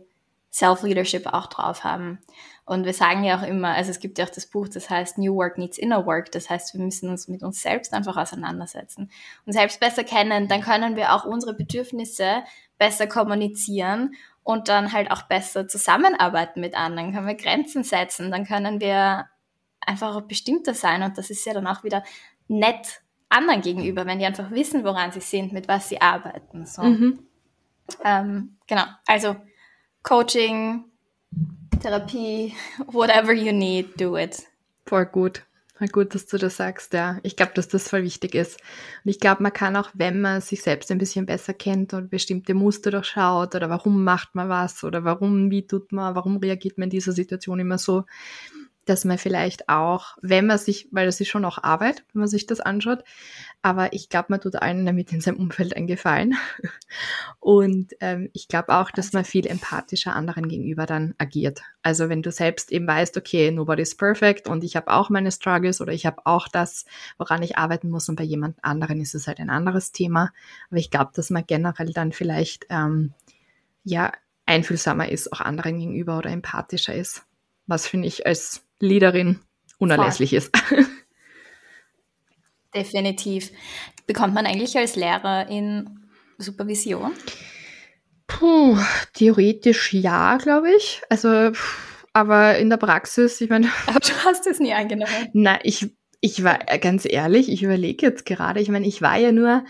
Self-Leadership auch drauf haben. Und wir sagen ja auch immer, also es gibt ja auch das Buch, das heißt New Work Needs Inner Work. Das heißt, wir müssen uns mit uns selbst einfach auseinandersetzen und selbst besser kennen. Dann können wir auch unsere Bedürfnisse besser kommunizieren und dann halt auch besser zusammenarbeiten mit anderen, können wir Grenzen setzen, dann können wir einfach auch bestimmter sein und das ist ja dann auch wieder nett anderen gegenüber, wenn die einfach wissen, woran sie sind, mit was sie arbeiten. So. Mhm. Ähm, genau, also Coaching, Therapie, whatever you need, do it. Voll gut. Gut, dass du das sagst, ja. Ich glaube, dass das voll wichtig ist. Und ich glaube, man kann auch, wenn man sich selbst ein bisschen besser kennt und bestimmte Muster durchschaut oder warum macht man was oder warum, wie tut man, warum reagiert man in dieser Situation immer so, dass man vielleicht auch, wenn man sich, weil das ist schon auch Arbeit, wenn man sich das anschaut, aber ich glaube, man tut allen damit in seinem Umfeld einen Gefallen. Und ähm, ich glaube auch, dass man viel empathischer anderen gegenüber dann agiert. Also wenn du selbst eben weißt, okay, nobody's perfect und ich habe auch meine Struggles oder ich habe auch das, woran ich arbeiten muss und bei jemand anderen ist es halt ein anderes Thema. Aber ich glaube, dass man generell dann vielleicht ähm, ja einfühlsamer ist, auch anderen gegenüber oder empathischer ist. Was finde ich als Leaderin unerlässlich Voll. ist. Definitiv. Bekommt man eigentlich als Lehrer in Supervision? Puh, theoretisch ja, glaube ich. Also, aber in der Praxis, ich meine. Aber du hast es nie angenommen. Nein, ich, ich war ganz ehrlich, ich überlege jetzt gerade, ich meine, ich war ja nur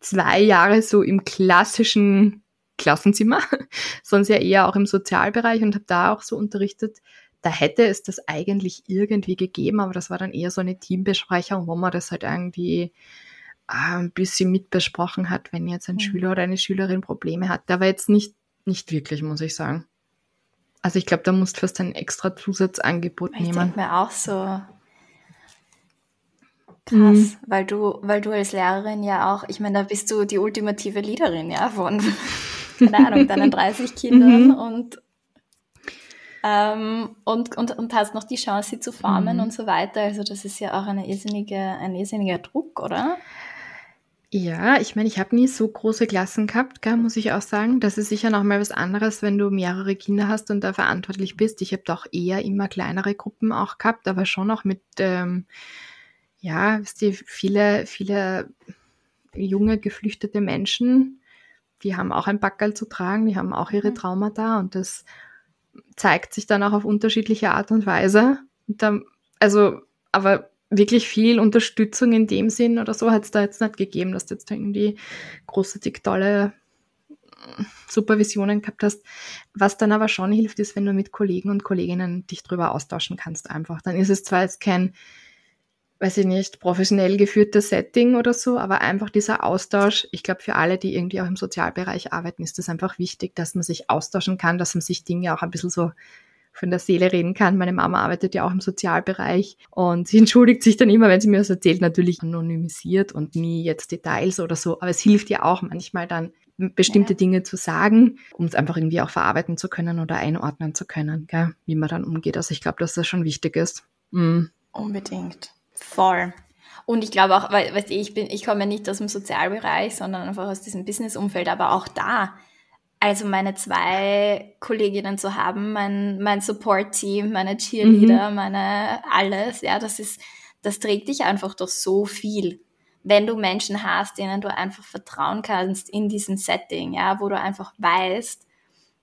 zwei Jahre so im klassischen Klassenzimmer, sonst ja eher auch im Sozialbereich und habe da auch so unterrichtet da hätte es das eigentlich irgendwie gegeben, aber das war dann eher so eine Teambesprechung, wo man das halt irgendwie äh, ein bisschen mitbesprochen hat, wenn jetzt ein mhm. Schüler oder eine Schülerin Probleme hat. Da war jetzt nicht, nicht wirklich, muss ich sagen. Also ich glaube, da musst du fast ein extra Zusatzangebot ich nehmen. Ich denke mir auch so, krass, mhm. weil du, weil du als Lehrerin ja auch, ich meine, da bist du die ultimative Leaderin, ja, von, keine Ahnung, deinen 30 Kindern mhm. und ähm, und, und, und hast noch die Chance, sie zu formen mhm. und so weiter. Also das ist ja auch eine irrsinnige, ein irrsinniger Druck, oder? Ja, ich meine, ich habe nie so große Klassen gehabt, gell, muss ich auch sagen. Das ist sicher noch mal was anderes, wenn du mehrere Kinder hast und da verantwortlich bist. Ich habe doch eher immer kleinere Gruppen auch gehabt, aber schon auch mit, ähm, ja, wisst ihr, viele, viele junge, geflüchtete Menschen, die haben auch ein Backerl zu tragen, die haben auch ihre mhm. Traumata und das zeigt sich dann auch auf unterschiedliche Art und Weise. Und dann, also, aber wirklich viel Unterstützung in dem Sinn oder so hat es da jetzt nicht gegeben, dass du jetzt irgendwie große, dick, tolle äh, Supervisionen gehabt hast. Was dann aber schon hilft, ist, wenn du mit Kollegen und Kolleginnen dich drüber austauschen kannst einfach. Dann ist es zwar jetzt kein weiß ich nicht, professionell geführtes Setting oder so, aber einfach dieser Austausch, ich glaube, für alle, die irgendwie auch im Sozialbereich arbeiten, ist das einfach wichtig, dass man sich austauschen kann, dass man sich Dinge auch ein bisschen so von der Seele reden kann. Meine Mama arbeitet ja auch im Sozialbereich und sie entschuldigt sich dann immer, wenn sie mir das erzählt, natürlich anonymisiert und nie jetzt Details oder so, aber es hilft ja auch manchmal dann, bestimmte ja. Dinge zu sagen, um es einfach irgendwie auch verarbeiten zu können oder einordnen zu können, gell? wie man dann umgeht. Also ich glaube, dass das schon wichtig ist. Mhm. Unbedingt. Voll. Und ich glaube auch, weil, weißt du, ich bin, ich komme ja nicht aus dem Sozialbereich, sondern einfach aus diesem Businessumfeld, aber auch da, also meine zwei Kolleginnen zu haben, mein, mein Support-Team, meine Cheerleader, mhm. meine alles, ja, das ist, das trägt dich einfach doch so viel. Wenn du Menschen hast, denen du einfach vertrauen kannst in diesem Setting, ja, wo du einfach weißt,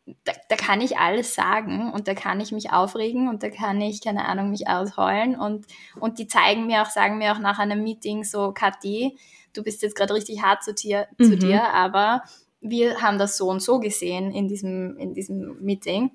da, da kann ich alles sagen und da kann ich mich aufregen und da kann ich, keine Ahnung, mich ausheulen und, und die zeigen mir auch, sagen mir auch nach einem Meeting so, Kathi, du bist jetzt gerade richtig hart zu dir, mhm. zu dir, aber wir haben das so und so gesehen in diesem, in diesem Meeting.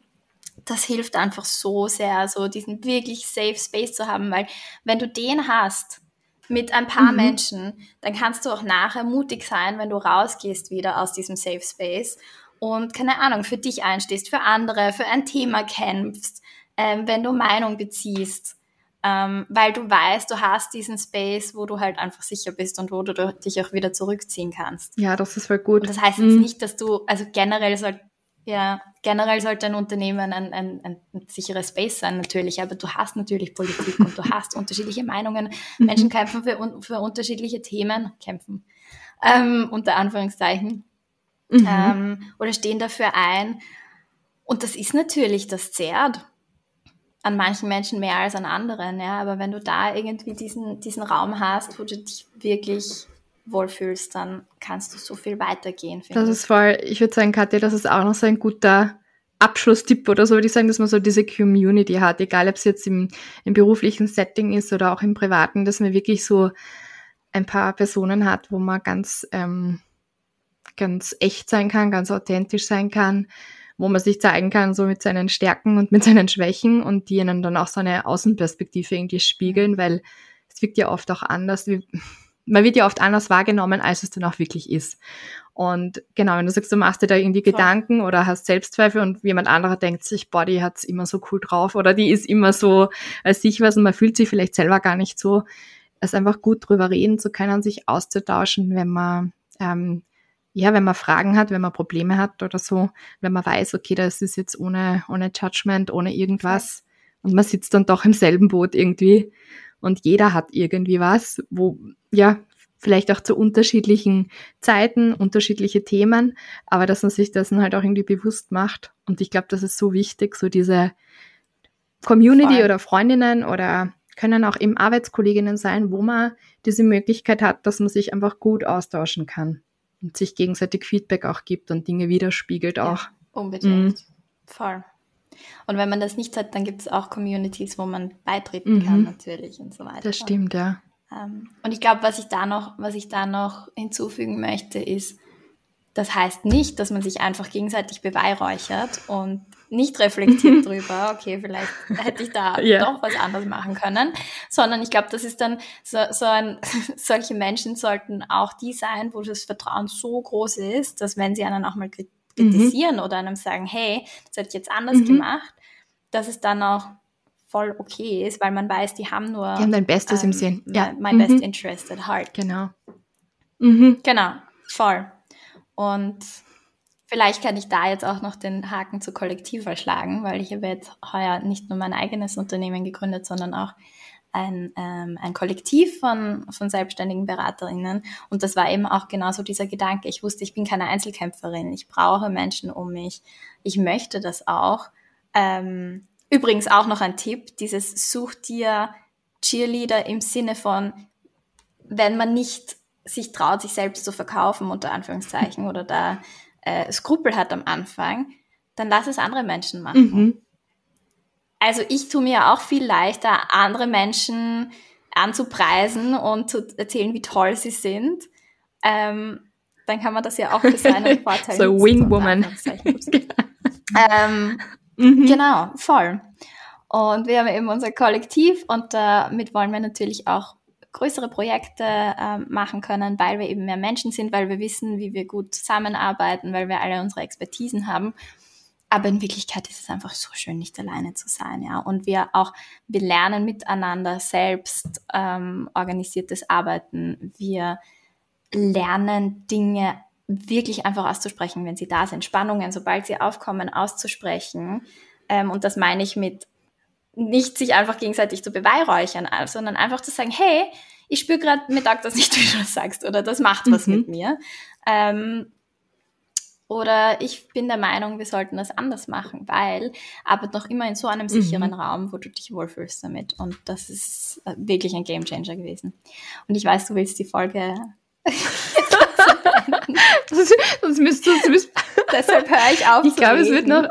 Das hilft einfach so sehr, so diesen wirklich safe Space zu haben, weil wenn du den hast, mit ein paar mhm. Menschen, dann kannst du auch nachher mutig sein, wenn du rausgehst wieder aus diesem Safe Space und keine Ahnung, für dich einstehst, für andere, für ein Thema kämpfst, ähm, wenn du Meinung beziehst, ähm, weil du weißt, du hast diesen Space, wo du halt einfach sicher bist und wo du dich auch wieder zurückziehen kannst. Ja, das ist voll gut. Und das heißt jetzt mhm. nicht, dass du, also generell soll, ja, generell sollte ein Unternehmen ein, ein, ein, ein sicheres Space sein, natürlich, aber du hast natürlich Politik und du hast unterschiedliche Meinungen. Mhm. Menschen kämpfen für, für unterschiedliche Themen, kämpfen, ähm, unter Anführungszeichen mhm. ähm, oder stehen dafür ein. Und das ist natürlich, das zehrt an manchen Menschen mehr als an anderen, ja. Aber wenn du da irgendwie diesen, diesen Raum hast, wo du dich wirklich wohlfühlst, dann kannst du so viel weitergehen. Das ist voll, ich würde sagen, Katja, das ist auch noch so ein guter Abschlusstipp oder so, würde ich sagen, dass man so diese Community hat, egal ob es jetzt im, im beruflichen Setting ist oder auch im privaten, dass man wirklich so ein paar Personen hat, wo man ganz ähm, ganz echt sein kann, ganz authentisch sein kann, wo man sich zeigen kann, so mit seinen Stärken und mit seinen Schwächen und die ihnen dann auch so eine Außenperspektive irgendwie spiegeln, weil es wirkt ja oft auch anders, wie man wird ja oft anders wahrgenommen, als es dann auch wirklich ist. Und genau, wenn du sagst, du machst dir da irgendwie Voll. Gedanken oder hast Selbstzweifel und jemand anderer denkt sich, boah, die hat's immer so cool drauf oder die ist immer so als sich was und man fühlt sich vielleicht selber gar nicht so. Es ist einfach gut drüber reden zu können, sich auszutauschen, wenn man ähm, ja, wenn man Fragen hat, wenn man Probleme hat oder so, wenn man weiß, okay, das ist jetzt ohne, ohne Judgment, ohne irgendwas und man sitzt dann doch im selben Boot irgendwie und jeder hat irgendwie was, wo, ja, vielleicht auch zu unterschiedlichen Zeiten, unterschiedliche Themen, aber dass man sich dessen halt auch irgendwie bewusst macht. Und ich glaube, das ist so wichtig, so diese Community oder Freundinnen oder können auch eben Arbeitskolleginnen sein, wo man diese Möglichkeit hat, dass man sich einfach gut austauschen kann und sich gegenseitig Feedback auch gibt und Dinge widerspiegelt auch. Ja, unbedingt. Mhm. Voll. Und wenn man das nicht hat, dann gibt es auch Communities, wo man beitreten mhm. kann natürlich und so weiter. Das stimmt, ja. Ähm, und ich glaube, was ich da noch, was ich da noch hinzufügen möchte, ist, das heißt nicht, dass man sich einfach gegenseitig beweihräuchert und nicht reflektiert drüber, okay, vielleicht hätte ich da yeah. doch was anderes machen können, sondern ich glaube, das ist dann so, so ein, solche Menschen sollten auch die sein, wo das Vertrauen so groß ist, dass wenn sie einen auch mal mhm. kritisieren mhm. oder einem sagen, hey, das hätte ich jetzt anders mhm. gemacht, dass es dann auch voll okay ist, weil man weiß, die haben nur. Die haben dein Bestes ähm, im Sinn. Ja. My mhm. best interest at heart. Genau. Mhm. Genau, voll. Und vielleicht kann ich da jetzt auch noch den Haken zu Kollektiv verschlagen, weil ich habe jetzt heuer nicht nur mein eigenes Unternehmen gegründet, sondern auch ein, ähm, ein Kollektiv von, von selbstständigen BeraterInnen. Und das war eben auch genauso dieser Gedanke. Ich wusste, ich bin keine Einzelkämpferin. Ich brauche Menschen um mich. Ich möchte das auch. Ähm, Übrigens auch noch ein Tipp, dieses such dir Cheerleader im Sinne von, wenn man nicht sich traut, sich selbst zu verkaufen, unter Anführungszeichen, oder da äh, Skrupel hat am Anfang, dann lass es andere Menschen machen. Mhm. Also ich tue mir auch viel leichter, andere Menschen anzupreisen und zu erzählen, wie toll sie sind. Ähm, dann kann man das ja auch für seine Vorteile So Wingwoman. ähm, Mhm. Genau, voll. Und wir haben eben unser Kollektiv und damit wollen wir natürlich auch größere Projekte äh, machen können, weil wir eben mehr Menschen sind, weil wir wissen, wie wir gut zusammenarbeiten, weil wir alle unsere Expertisen haben. Aber in Wirklichkeit ist es einfach so schön, nicht alleine zu sein, ja. Und wir auch, wir lernen miteinander selbst ähm, organisiertes Arbeiten. Wir lernen Dinge wirklich einfach auszusprechen, wenn sie da sind. Spannungen, sobald sie aufkommen, auszusprechen. Ähm, und das meine ich mit nicht sich einfach gegenseitig zu beweihräuchern, sondern einfach zu sagen, hey, ich spüre gerade, mir taugt das nicht, wie du das sagst, oder das macht was mhm. mit mir. Ähm, oder ich bin der Meinung, wir sollten das anders machen, weil, aber noch immer in so einem sicheren mhm. Raum, wo du dich wohlfühlst damit. Und das ist äh, wirklich ein Gamechanger gewesen. Und ich weiß, du willst die Folge sonst, sonst müsst sonst Deshalb höre ich auf. Ich glaube, es wird noch,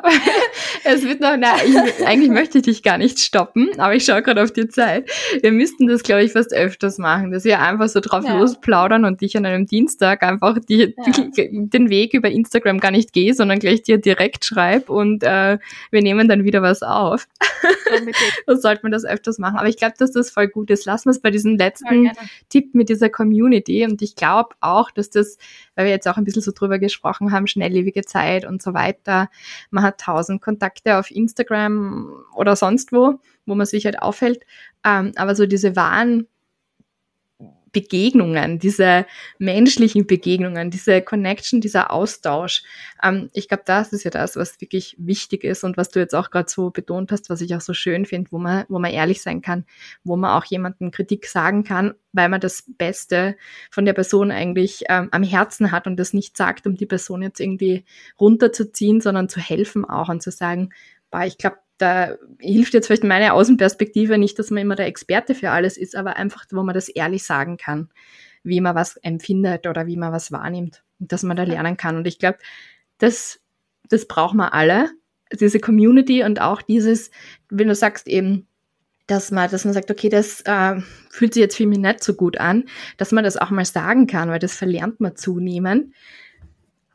es wird noch, na, ich, eigentlich möchte ich dich gar nicht stoppen, aber ich schaue gerade auf die Zeit. Wir müssten das, glaube ich, fast öfters machen, dass wir einfach so drauf ja. losplaudern und dich an einem Dienstag einfach die, ja. den Weg über Instagram gar nicht gehe, sondern gleich dir direkt schreib und äh, wir nehmen dann wieder was auf. so sollte man das öfters machen. Aber ich glaube, dass das voll gut ist. Lassen wir es bei diesem letzten Tipp mit dieser Community und ich glaube auch, dass das weil wir jetzt auch ein bisschen so drüber gesprochen haben, schnelllebige Zeit und so weiter. Man hat tausend Kontakte auf Instagram oder sonst wo, wo man sich halt aufhält. Ähm, aber so diese wahren Begegnungen, diese menschlichen Begegnungen, diese Connection, dieser Austausch. Ähm, ich glaube, das ist ja das, was wirklich wichtig ist und was du jetzt auch gerade so betont hast, was ich auch so schön finde, wo man, wo man ehrlich sein kann, wo man auch jemanden Kritik sagen kann, weil man das Beste von der Person eigentlich ähm, am Herzen hat und das nicht sagt, um die Person jetzt irgendwie runterzuziehen, sondern zu helfen auch und zu sagen, boah, ich glaube, da hilft jetzt vielleicht meine Außenperspektive nicht, dass man immer der Experte für alles ist, aber einfach, wo man das ehrlich sagen kann, wie man was empfindet oder wie man was wahrnimmt und dass man da lernen kann. Und ich glaube, das, das brauchen wir alle, diese Community und auch dieses, wenn du sagst eben, dass man, dass man sagt, okay, das äh, fühlt sich jetzt für mich nicht so gut an, dass man das auch mal sagen kann, weil das verlernt man zunehmend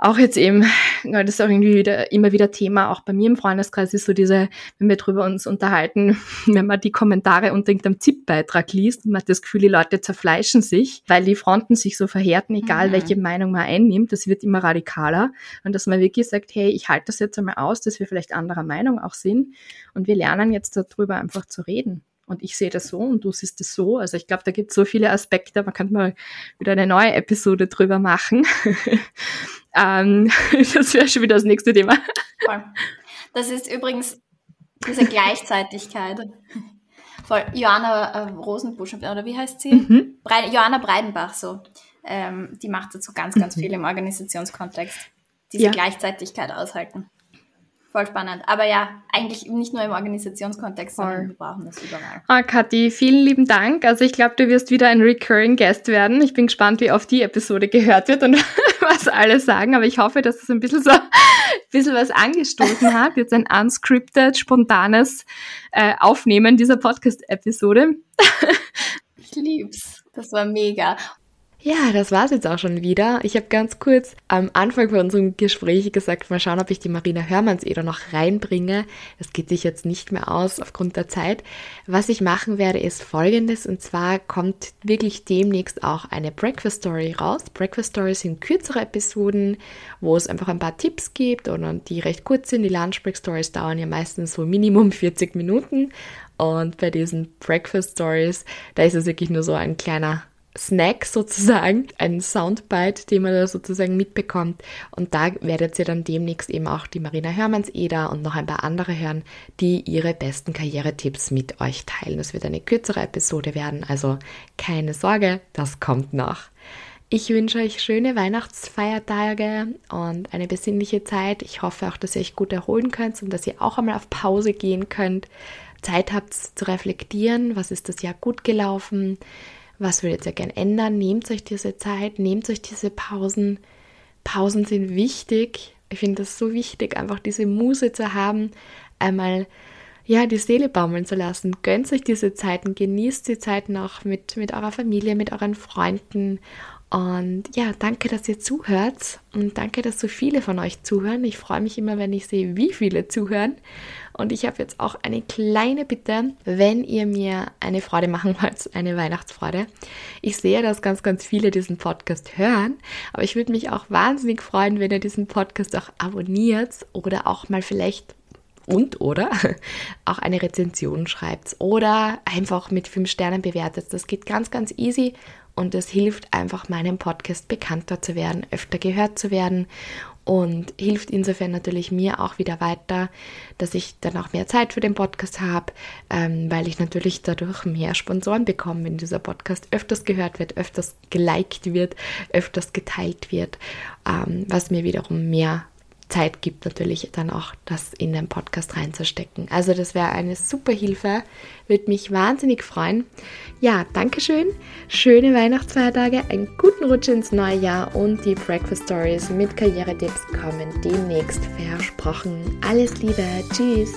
auch jetzt eben, das ist auch irgendwie wieder, immer wieder Thema, auch bei mir im Freundeskreis ist so diese, wenn wir drüber uns unterhalten, wenn man die Kommentare unter irgendeinem ZIP-Beitrag liest man hat das Gefühl, die Leute zerfleischen sich, weil die Fronten sich so verhärten, egal mhm. welche Meinung man einnimmt, das wird immer radikaler. Und dass man wirklich sagt, hey, ich halte das jetzt einmal aus, dass wir vielleicht anderer Meinung auch sind. Und wir lernen jetzt darüber einfach zu reden und ich sehe das so und du siehst es so. Also ich glaube, da gibt es so viele Aspekte, man kann mal wieder eine neue Episode drüber machen. ähm, das wäre schon wieder das nächste Thema. Voll. Das ist übrigens diese Gleichzeitigkeit. Voll. Johanna äh, Rosenbusch, oder wie heißt sie? Mhm. Bre Johanna Breidenbach, so. Ähm, die macht dazu ganz, ganz mhm. viel im Organisationskontext. Diese ja. Gleichzeitigkeit aushalten. Voll spannend. Aber ja, eigentlich nicht nur im Organisationskontext, Voll. sondern wir brauchen das überall. Ah, Kathi, vielen lieben Dank. Also ich glaube, du wirst wieder ein Recurring Guest werden. Ich bin gespannt, wie oft die Episode gehört wird und was alle sagen. Aber ich hoffe, dass es ein bisschen so ein bisschen was angestoßen hat. Jetzt ein unscripted, spontanes äh, Aufnehmen dieser Podcast-Episode. ich lieb's. Das war mega. Ja, das war's jetzt auch schon wieder. Ich habe ganz kurz am Anfang von unserem Gespräch gesagt, mal schauen, ob ich die Marina Hörmanns eh noch reinbringe. Das geht sich jetzt nicht mehr aus aufgrund der Zeit. Was ich machen werde, ist folgendes. Und zwar kommt wirklich demnächst auch eine Breakfast Story raus. Breakfast Stories sind kürzere Episoden, wo es einfach ein paar Tipps gibt oder die recht kurz sind. Die Lunch Break Stories dauern ja meistens so Minimum 40 Minuten. Und bei diesen Breakfast Stories, da ist es wirklich nur so ein kleiner Snack sozusagen, ein Soundbite, den man da sozusagen mitbekommt. Und da werdet ihr dann demnächst eben auch die Marina Hörmanns-Eder und noch ein paar andere hören, die ihre besten Karrieretipps mit euch teilen. Das wird eine kürzere Episode werden, also keine Sorge, das kommt noch. Ich wünsche euch schöne Weihnachtsfeiertage und eine besinnliche Zeit. Ich hoffe auch, dass ihr euch gut erholen könnt und dass ihr auch einmal auf Pause gehen könnt. Zeit habt zu reflektieren, was ist das Jahr gut gelaufen, was würdet ihr gerne ändern? Nehmt euch diese Zeit, nehmt euch diese Pausen. Pausen sind wichtig. Ich finde das so wichtig, einfach diese Muse zu haben, einmal ja, die Seele baumeln zu lassen. Gönnt euch diese Zeiten, genießt die Zeiten auch mit, mit eurer Familie, mit euren Freunden und ja, danke, dass ihr zuhört und danke, dass so viele von euch zuhören. Ich freue mich immer, wenn ich sehe, wie viele zuhören. Und ich habe jetzt auch eine kleine Bitte, wenn ihr mir eine Freude machen wollt, eine Weihnachtsfreude. Ich sehe, dass ganz, ganz viele diesen Podcast hören, aber ich würde mich auch wahnsinnig freuen, wenn ihr diesen Podcast auch abonniert oder auch mal vielleicht und oder auch eine Rezension schreibt oder einfach mit fünf Sternen bewertet. Das geht ganz, ganz easy und es hilft einfach meinem Podcast bekannter zu werden, öfter gehört zu werden und hilft insofern natürlich mir auch wieder weiter, dass ich dann auch mehr Zeit für den Podcast habe, ähm, weil ich natürlich dadurch mehr Sponsoren bekomme, wenn dieser Podcast öfters gehört wird, öfters geliked wird, öfters geteilt wird, ähm, was mir wiederum mehr Zeit gibt, natürlich dann auch das in den Podcast reinzustecken. Also das wäre eine super Hilfe, würde mich wahnsinnig freuen. Ja, Dankeschön, schöne Weihnachtsfeiertage, einen guten Rutsch ins neue Jahr und die Breakfast Stories mit Karrieretipps kommen demnächst versprochen. Alles Liebe, tschüss!